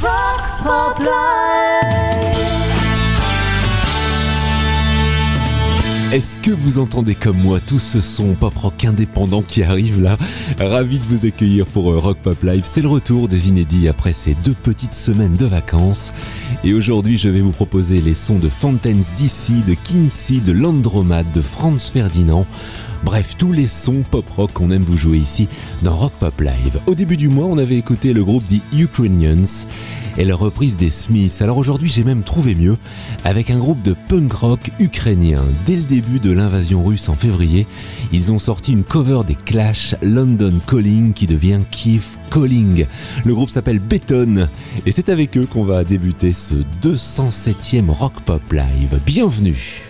Rock Pop Est-ce que vous entendez comme moi tout ce son pop rock indépendant qui arrive là Ravi de vous accueillir pour euh, Rock Pop Live. C'est le retour des inédits après ces deux petites semaines de vacances. Et aujourd'hui, je vais vous proposer les sons de Fontaines DC, de Kinsey, de Landromade, de Franz Ferdinand. Bref, tous les sons pop-rock qu'on aime vous jouer ici dans Rock Pop Live. Au début du mois, on avait écouté le groupe The Ukrainians et leur reprise des Smiths. Alors aujourd'hui, j'ai même trouvé mieux avec un groupe de punk rock ukrainien. Dès le début de l'invasion russe en février, ils ont sorti une cover des Clash, London Calling, qui devient Kiev Calling. Le groupe s'appelle Beton et c'est avec eux qu'on va débuter ce 207e Rock Pop Live. Bienvenue!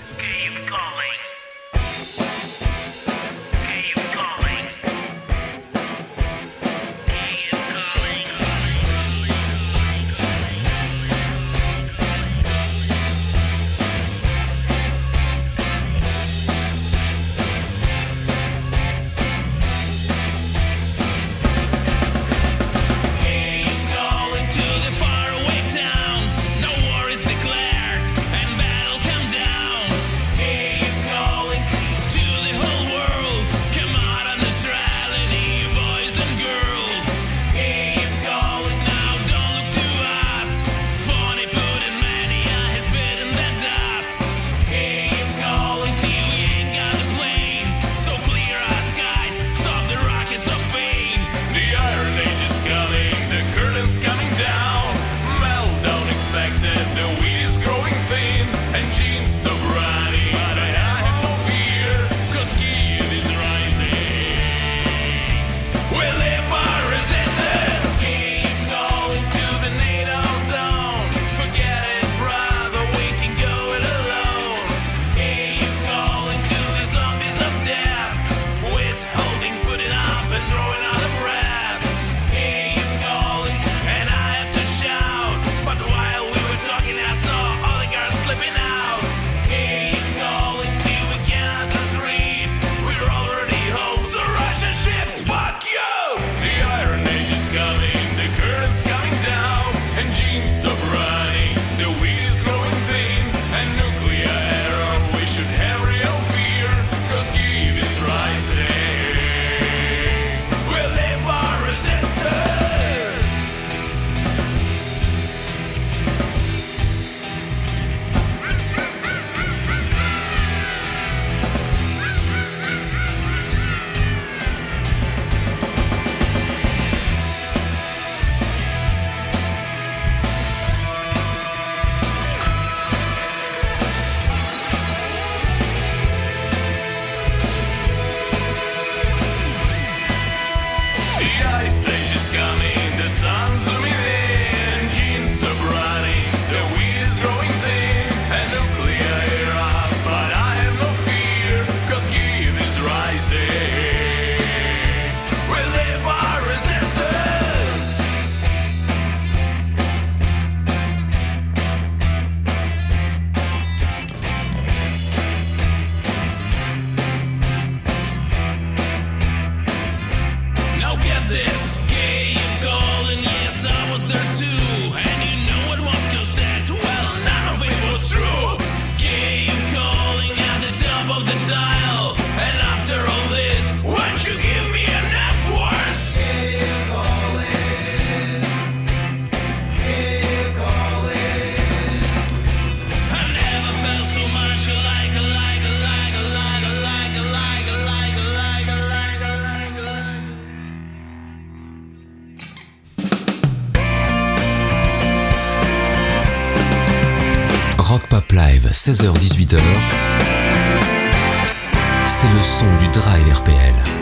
16h-18h, c'est le son du Drive RPL.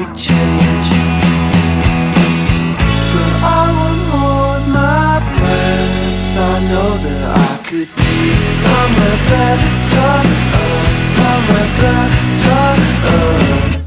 big change But I won't hold my breath I know that I could be somewhere better uh, Somewhere better uh.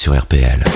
sur RPL.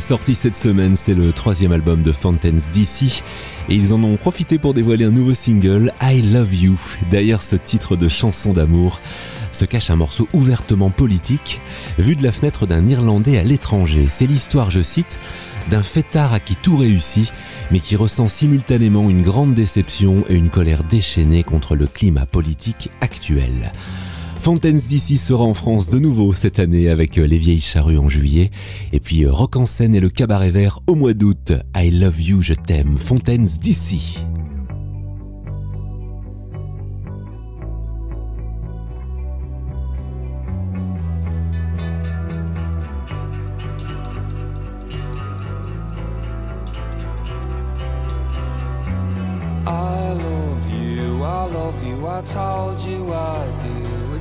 Sorti cette semaine, c'est le troisième album de Fountains DC et ils en ont profité pour dévoiler un nouveau single, I Love You. Derrière ce titre de chanson d'amour se cache un morceau ouvertement politique, vu de la fenêtre d'un Irlandais à l'étranger. C'est l'histoire, je cite, d'un fêtard à qui tout réussit, mais qui ressent simultanément une grande déception et une colère déchaînée contre le climat politique actuel. Fontaines d'ici sera en France de nouveau cette année avec Les Vieilles Charrues en juillet et puis Rock en scène et le Cabaret Vert au mois d'août. I love you, je t'aime. Fontaines d'ici. I love you, I love you, told you I.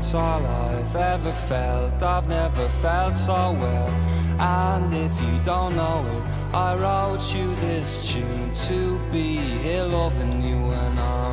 It's all I've ever felt, I've never felt so well. And if you don't know it, I wrote you this tune to be here loving you when I'm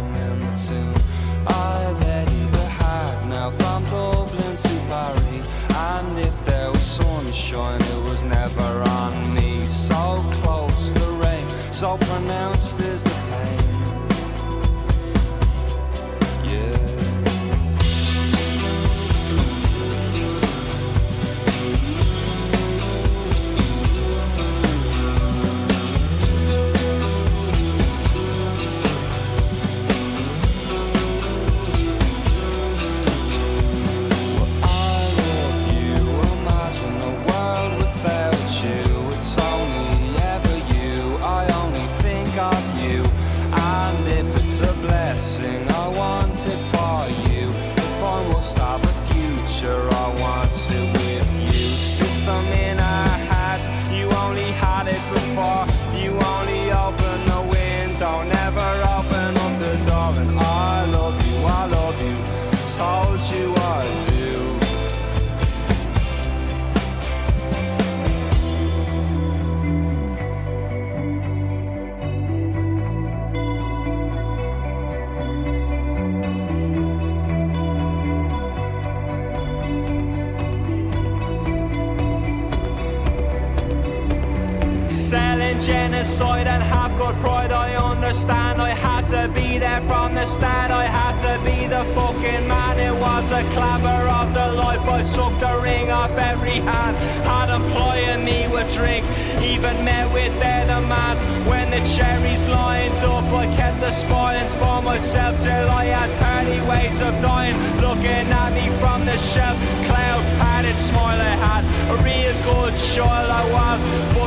I sucked the ring off every hand. Had employing me with drink, even met with their demands. When the cherries lined up, I kept the spoilings for myself till I had 30 ways of dying. Looking at me from the shelf, cloud padded smile I had. A real good child I was,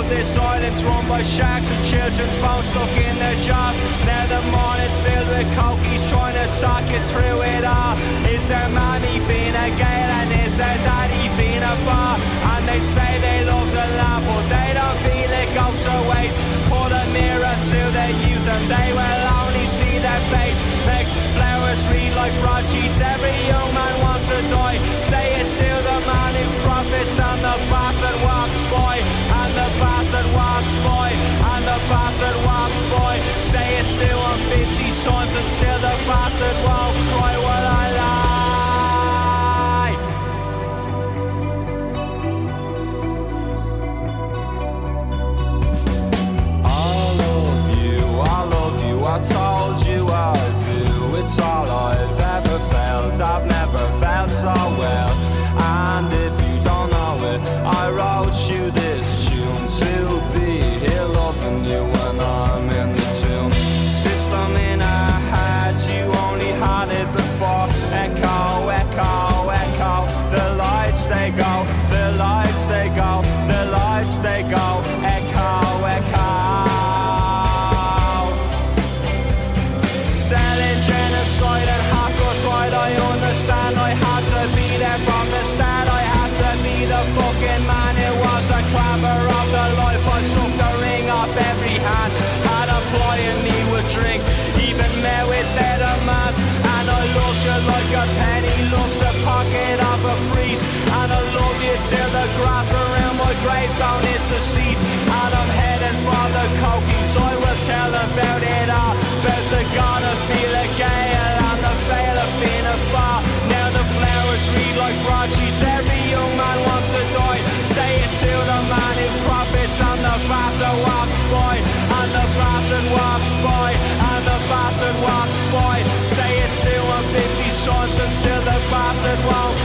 but this island's run by sharks with children's bones stuck in their jaws. Now the morning's filled with cokies trying to talk you through it all. Is their mommy Fina Gale and is their daddy Fina Bar? And they say they love the land, but they don't feel it goes to waste. Put a mirror to their youth and they will only see their face. Makes flowers read like broadsheets. Every young man wants to die. Say it to the man who profits and the bastard walks by. Bastard walks by. And the bastard walks by. Say it to him 50 times and still the bastard won't cry. Well, I lie. I love you, I love you, I told you I do. It's all I've ever felt, I've never felt so well. Deceased. And I'm heading for the cokies. I will tell about it all. About the god of feel a gale and the veil of being bar. Now the flowers read like broadsheets. Every young man wants to die. Say it to the man who profits and the bastard walks by, and the bastard walks by, and the bastard walks by. Say it to him fifty times and still the bastard won't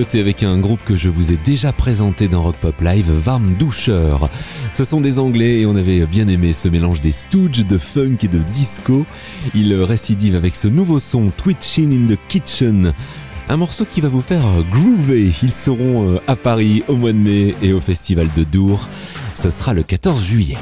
avec un groupe que je vous ai déjà présenté dans Rock Pop Live, Varm Doucher. Ce sont des Anglais et on avait bien aimé ce mélange des Stooges, de funk et de disco. Ils récidivent avec ce nouveau son Twitching in the Kitchen. Un morceau qui va vous faire groover. Ils seront euh, à Paris au mois de mai et au festival de Dour. Ce sera le 14 juillet.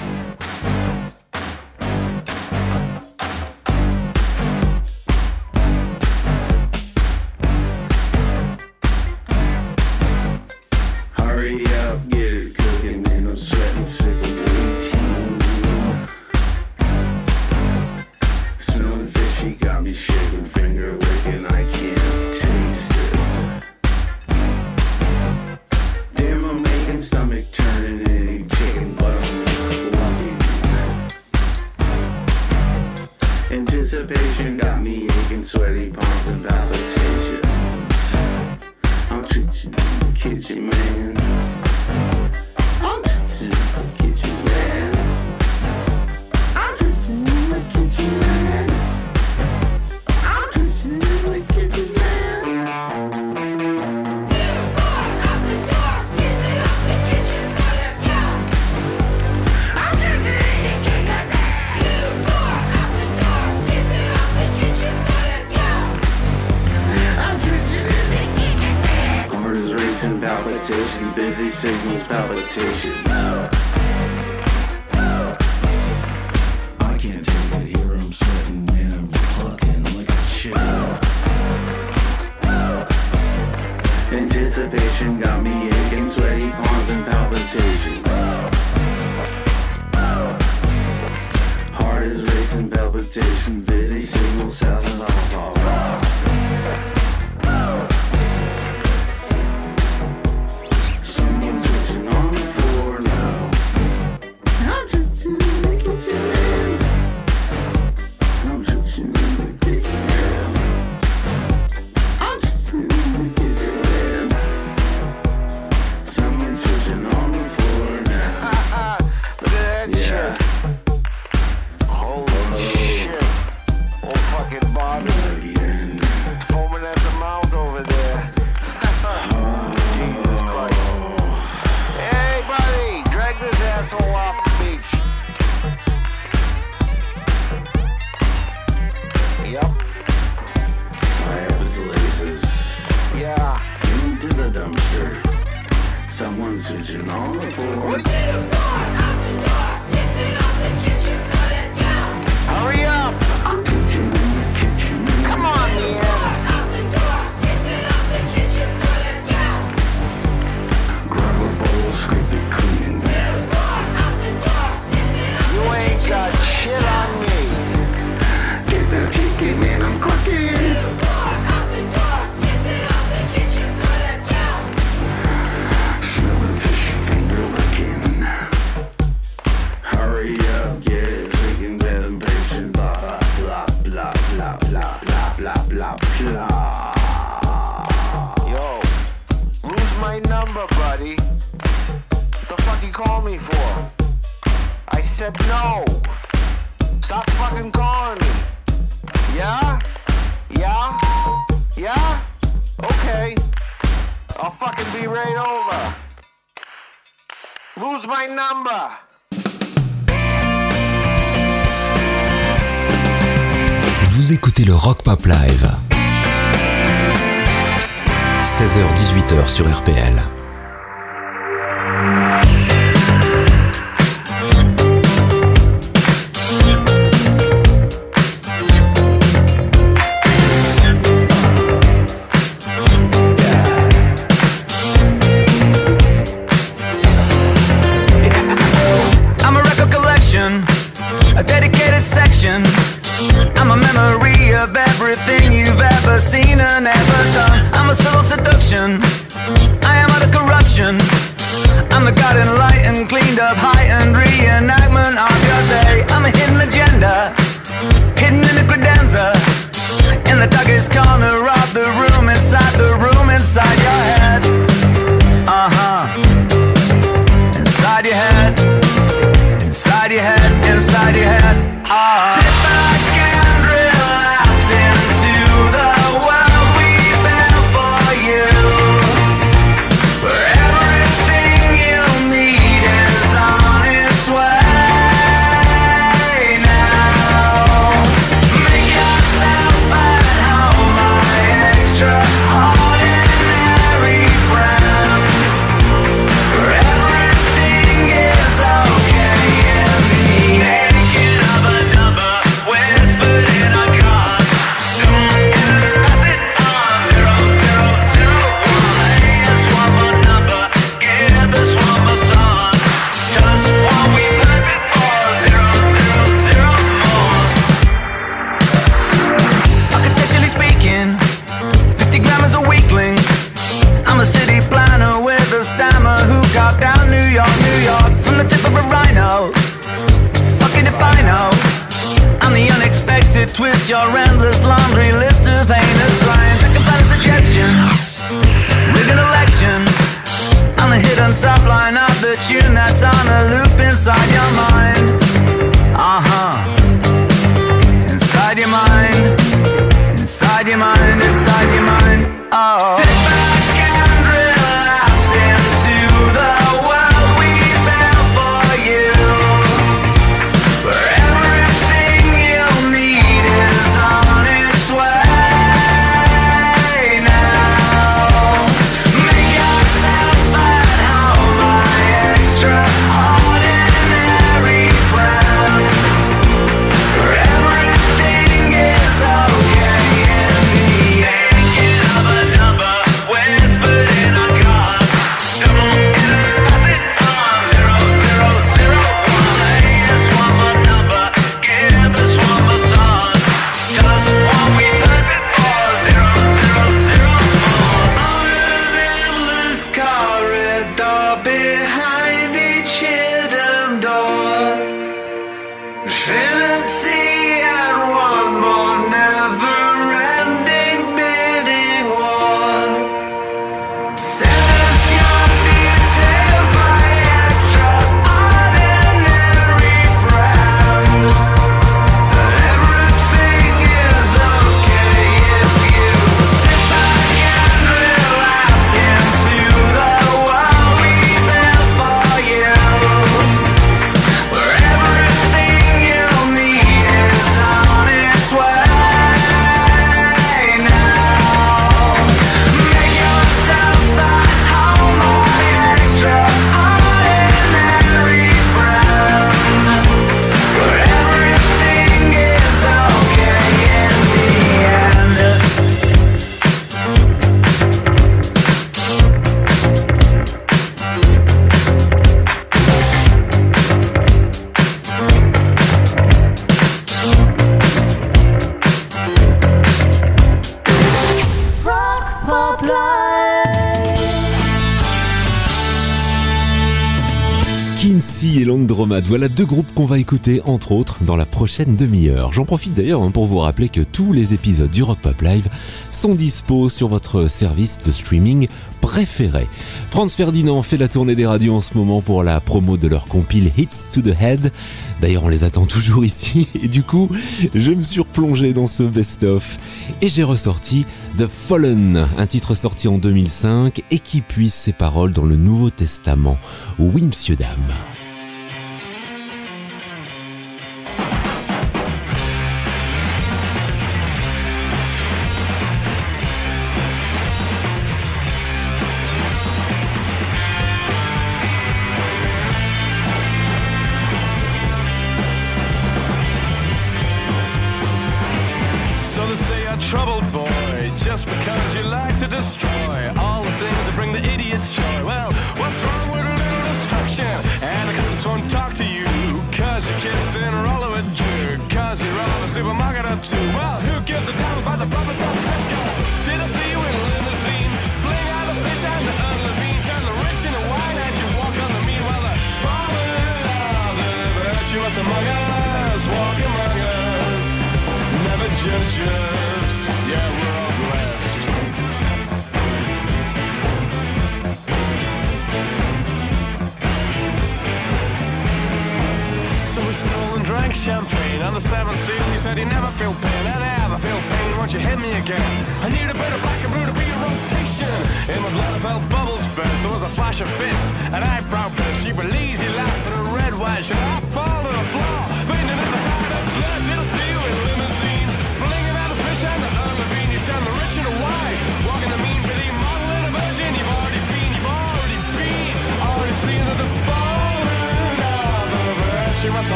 DJ man. sur RPL. Voilà deux groupes qu'on va écouter, entre autres, dans la prochaine demi-heure. J'en profite d'ailleurs hein, pour vous rappeler que tous les épisodes du Rock Pop Live sont dispo sur votre service de streaming préféré. Franz Ferdinand fait la tournée des radios en ce moment pour la promo de leur compile Hits to the Head. D'ailleurs, on les attend toujours ici. Et du coup, je me suis replongé dans ce best-of et j'ai ressorti The Fallen, un titre sorti en 2005 et qui puise ses paroles dans le Nouveau Testament. Oui, monsieur, dame.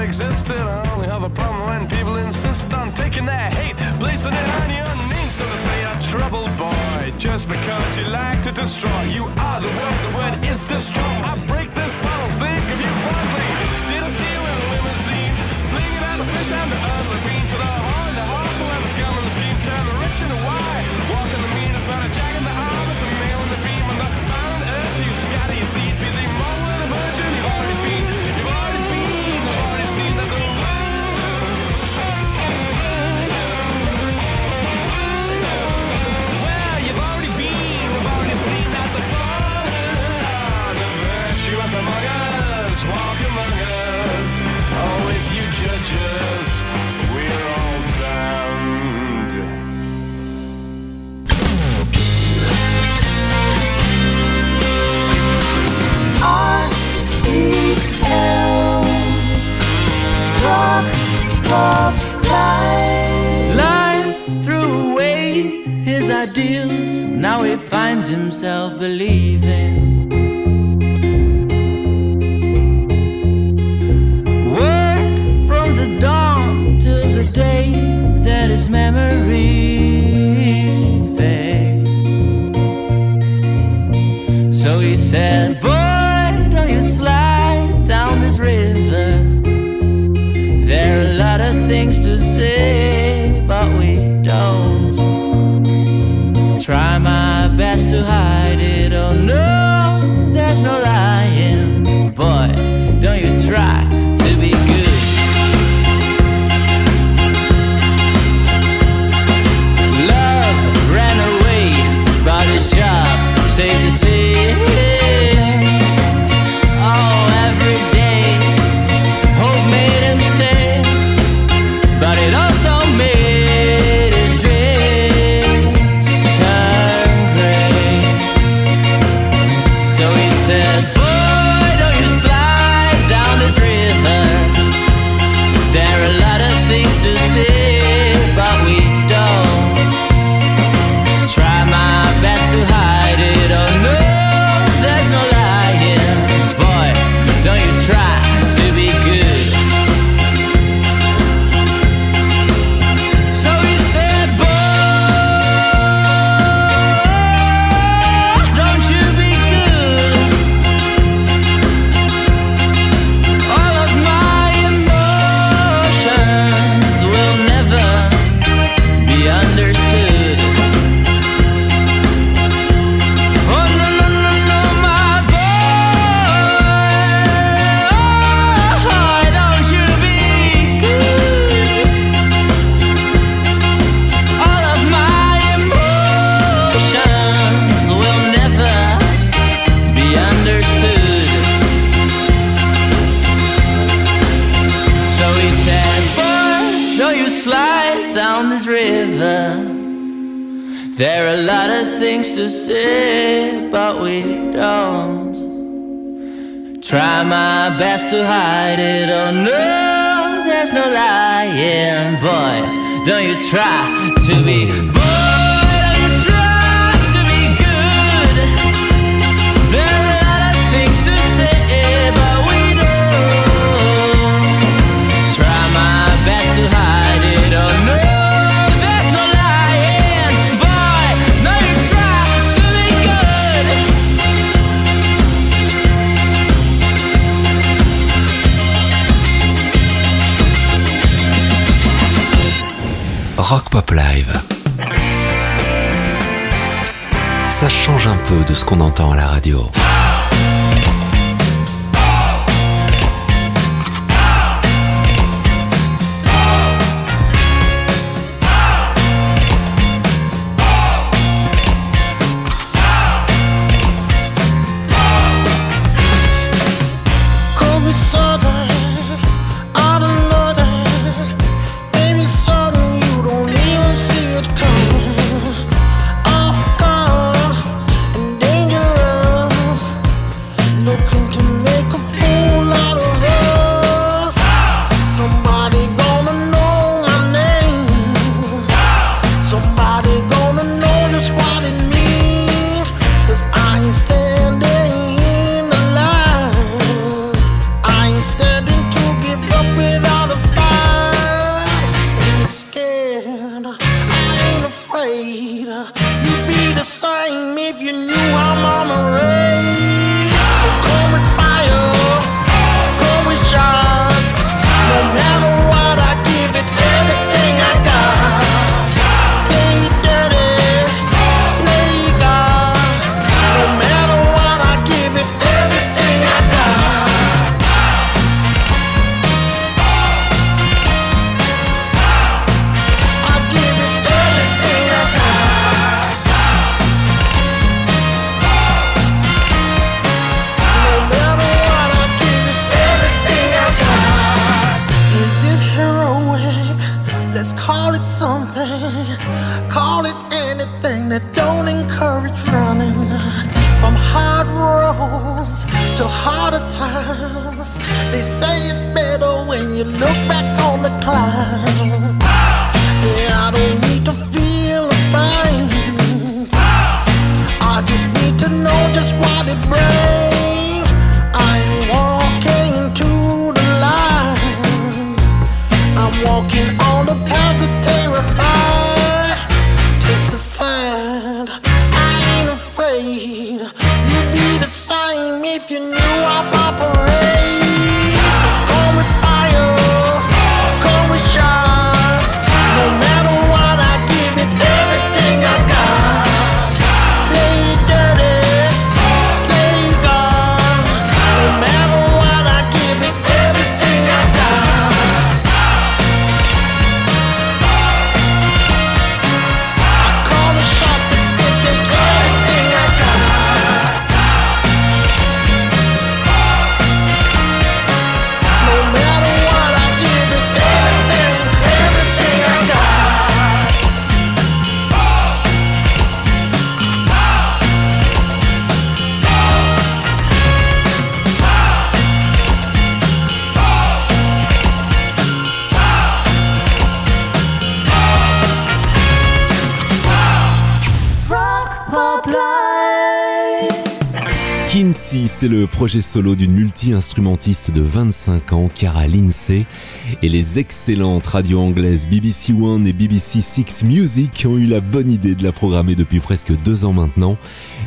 existed. I only have a problem when people insist on taking their hate, placing it on your knees, So they say you're trouble boy, just because you like to destroy. You finds himself believing. Work from the dawn till the day that his memory fades. So he said, Boy, don't you slide down this river. There are a lot of things to say, but we don't. Try my to hide. try my best to hide it. Oh no, there's no lying, boy. Don't you try to be. Rock Pop Live. Ça change un peu de ce qu'on entend à la radio. Kinsey, c'est le projet solo d'une multi-instrumentiste de 25 ans, Cara Lindsay, et les excellentes radios anglaises BBC One et BBC Six Music ont eu la bonne idée de la programmer depuis presque deux ans maintenant,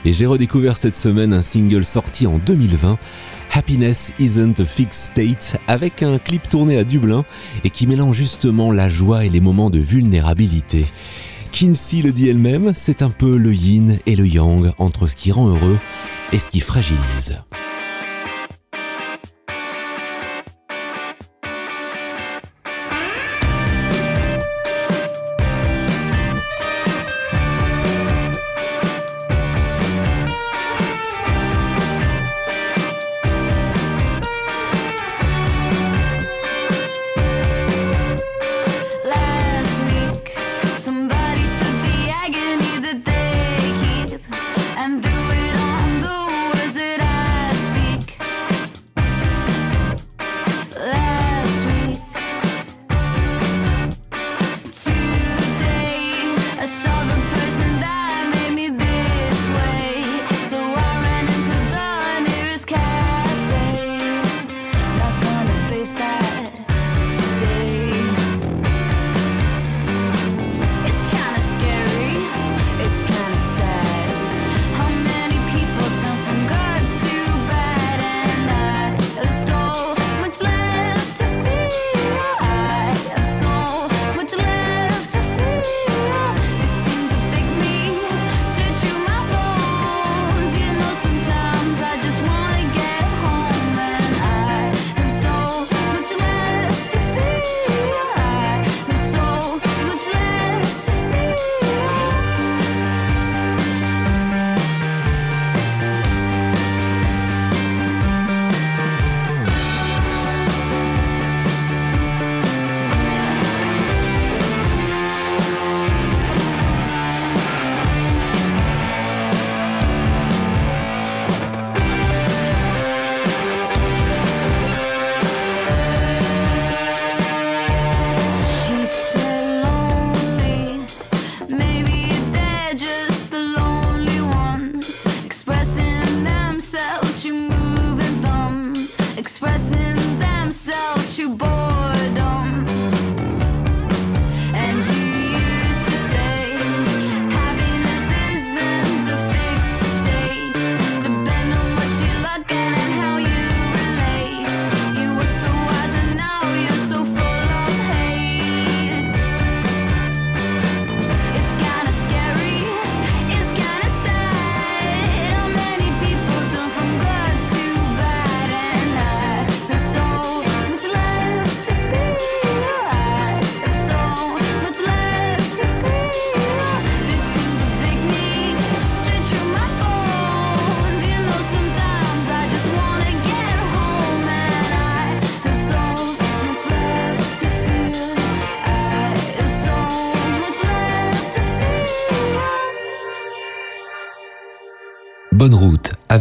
et j'ai redécouvert cette semaine un single sorti en 2020, Happiness Isn't a Fixed State, avec un clip tourné à Dublin et qui mélange justement la joie et les moments de vulnérabilité. Kinsey le dit elle-même, c'est un peu le yin et le yang entre ce qui rend heureux et ce qui fragilise.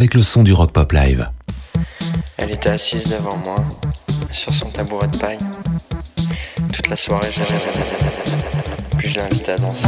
avec le son du rock pop live. Elle était assise devant moi, sur son tabouret de paille. Toute la soirée, j'ai... Puis je l'ai invitée à danser.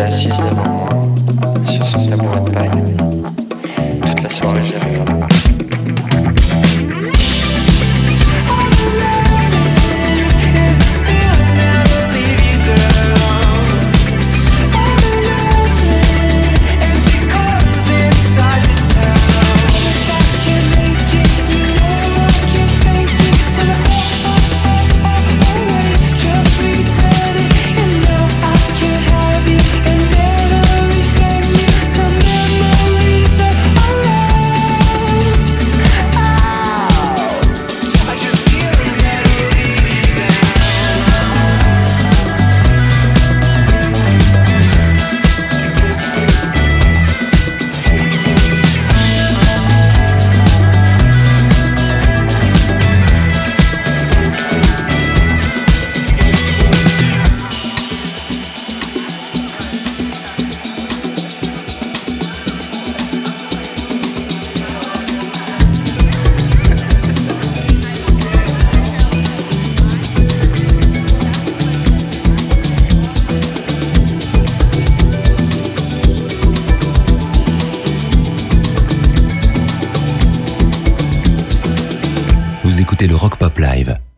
assise devant moi sur son tabouret de paille. Toute la soirée, j'avais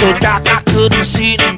looked dark I couldn't see them.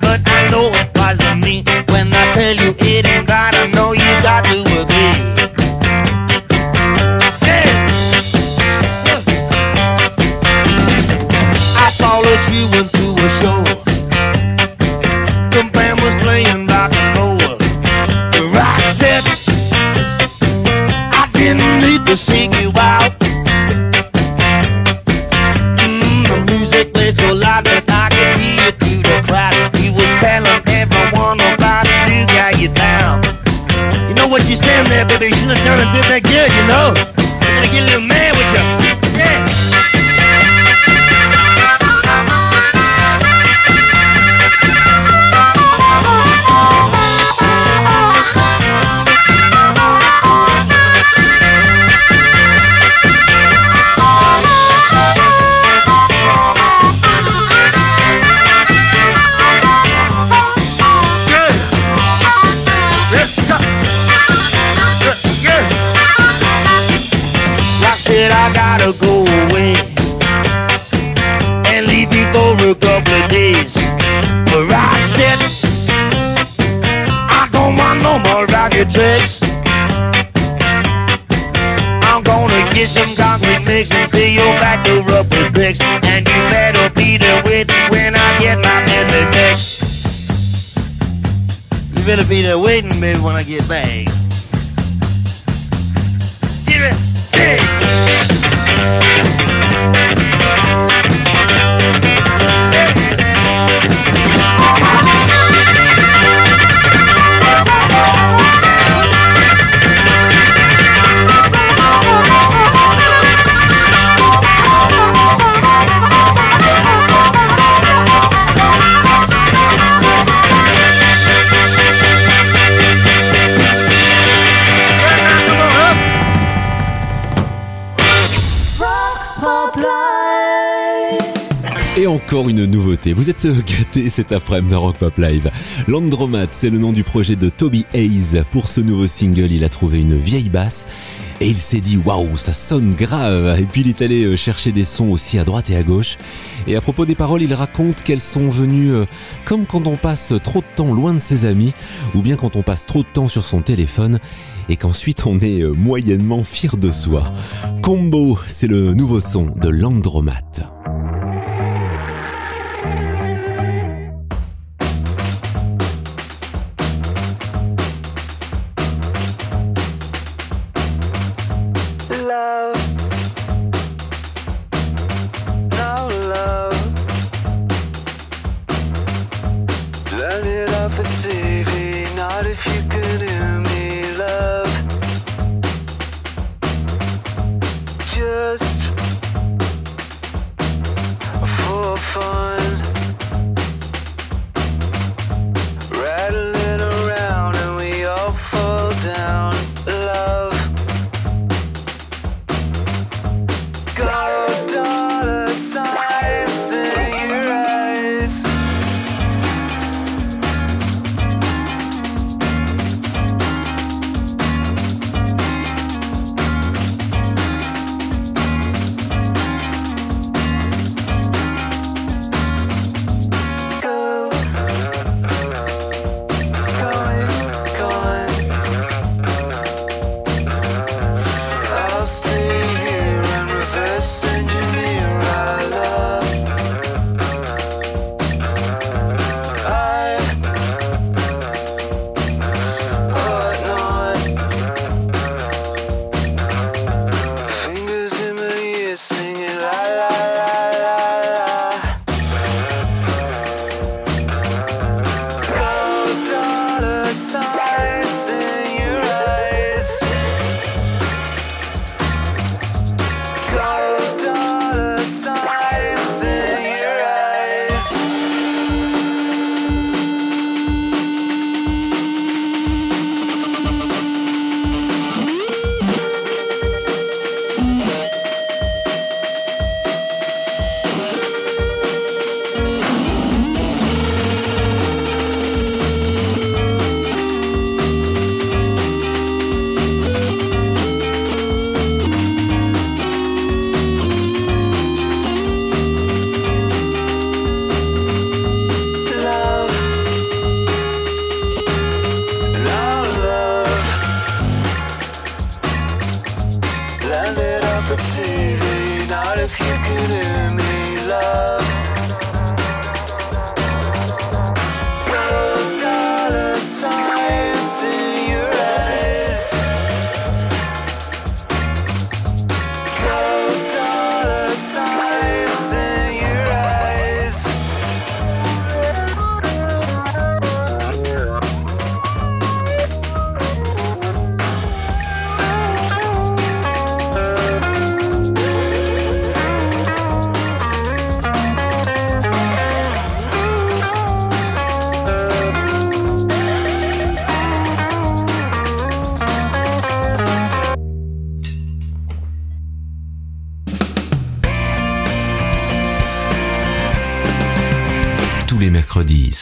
Get back. Une nouveauté. Vous êtes gâtés cet après-midi dans Rock Pop Live. Landromat, c'est le nom du projet de Toby Hayes. Pour ce nouveau single, il a trouvé une vieille basse et il s'est dit waouh, ça sonne grave. Et puis il est allé euh, chercher des sons aussi à droite et à gauche. Et à propos des paroles, il raconte qu'elles sont venues euh, comme quand on passe trop de temps loin de ses amis ou bien quand on passe trop de temps sur son téléphone et qu'ensuite on est euh, moyennement fier de soi. Combo, c'est le nouveau son de Landromat.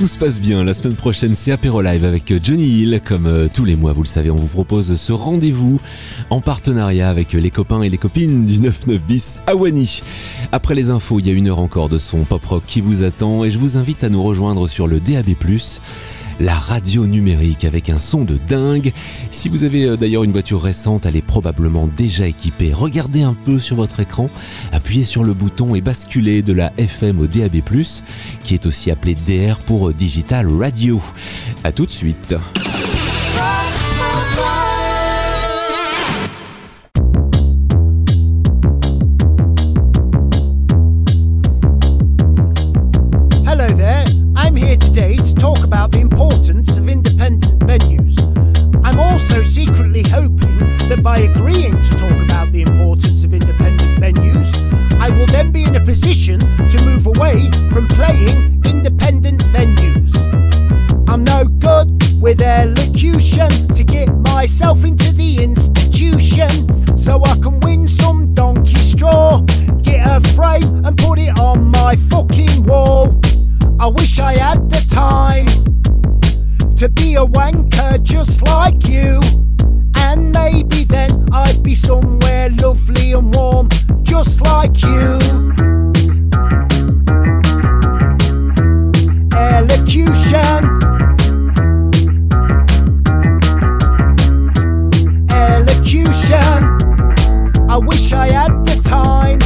Tout se passe bien, la semaine prochaine c'est Apéro Live avec Johnny Hill. Comme euh, tous les mois, vous le savez, on vous propose ce rendez-vous en partenariat avec les copains et les copines du 99 bis à Wany. Après les infos, il y a une heure encore de son pop rock qui vous attend et je vous invite à nous rejoindre sur le DAB+, la radio numérique avec un son de dingue. Si vous avez euh, d'ailleurs une voiture récente, elle est probablement déjà équipée. Regardez un peu sur votre écran, appuyez sur le bouton et basculez de la FM au DAB+, qui est aussi appelé DR pour euh, Digital Radio. A tout de suite. That by agreeing to talk about the importance of independent venues, I will then be in a position to move away from playing independent venues. I'm no good with elocution to get myself into the institution so I can win some donkey straw, get a frame and put it on my fucking wall. I wish I had the time to be a wanker just like you. And maybe then I'd be somewhere lovely and warm just like you. Elocution. Elocution. I wish I had the time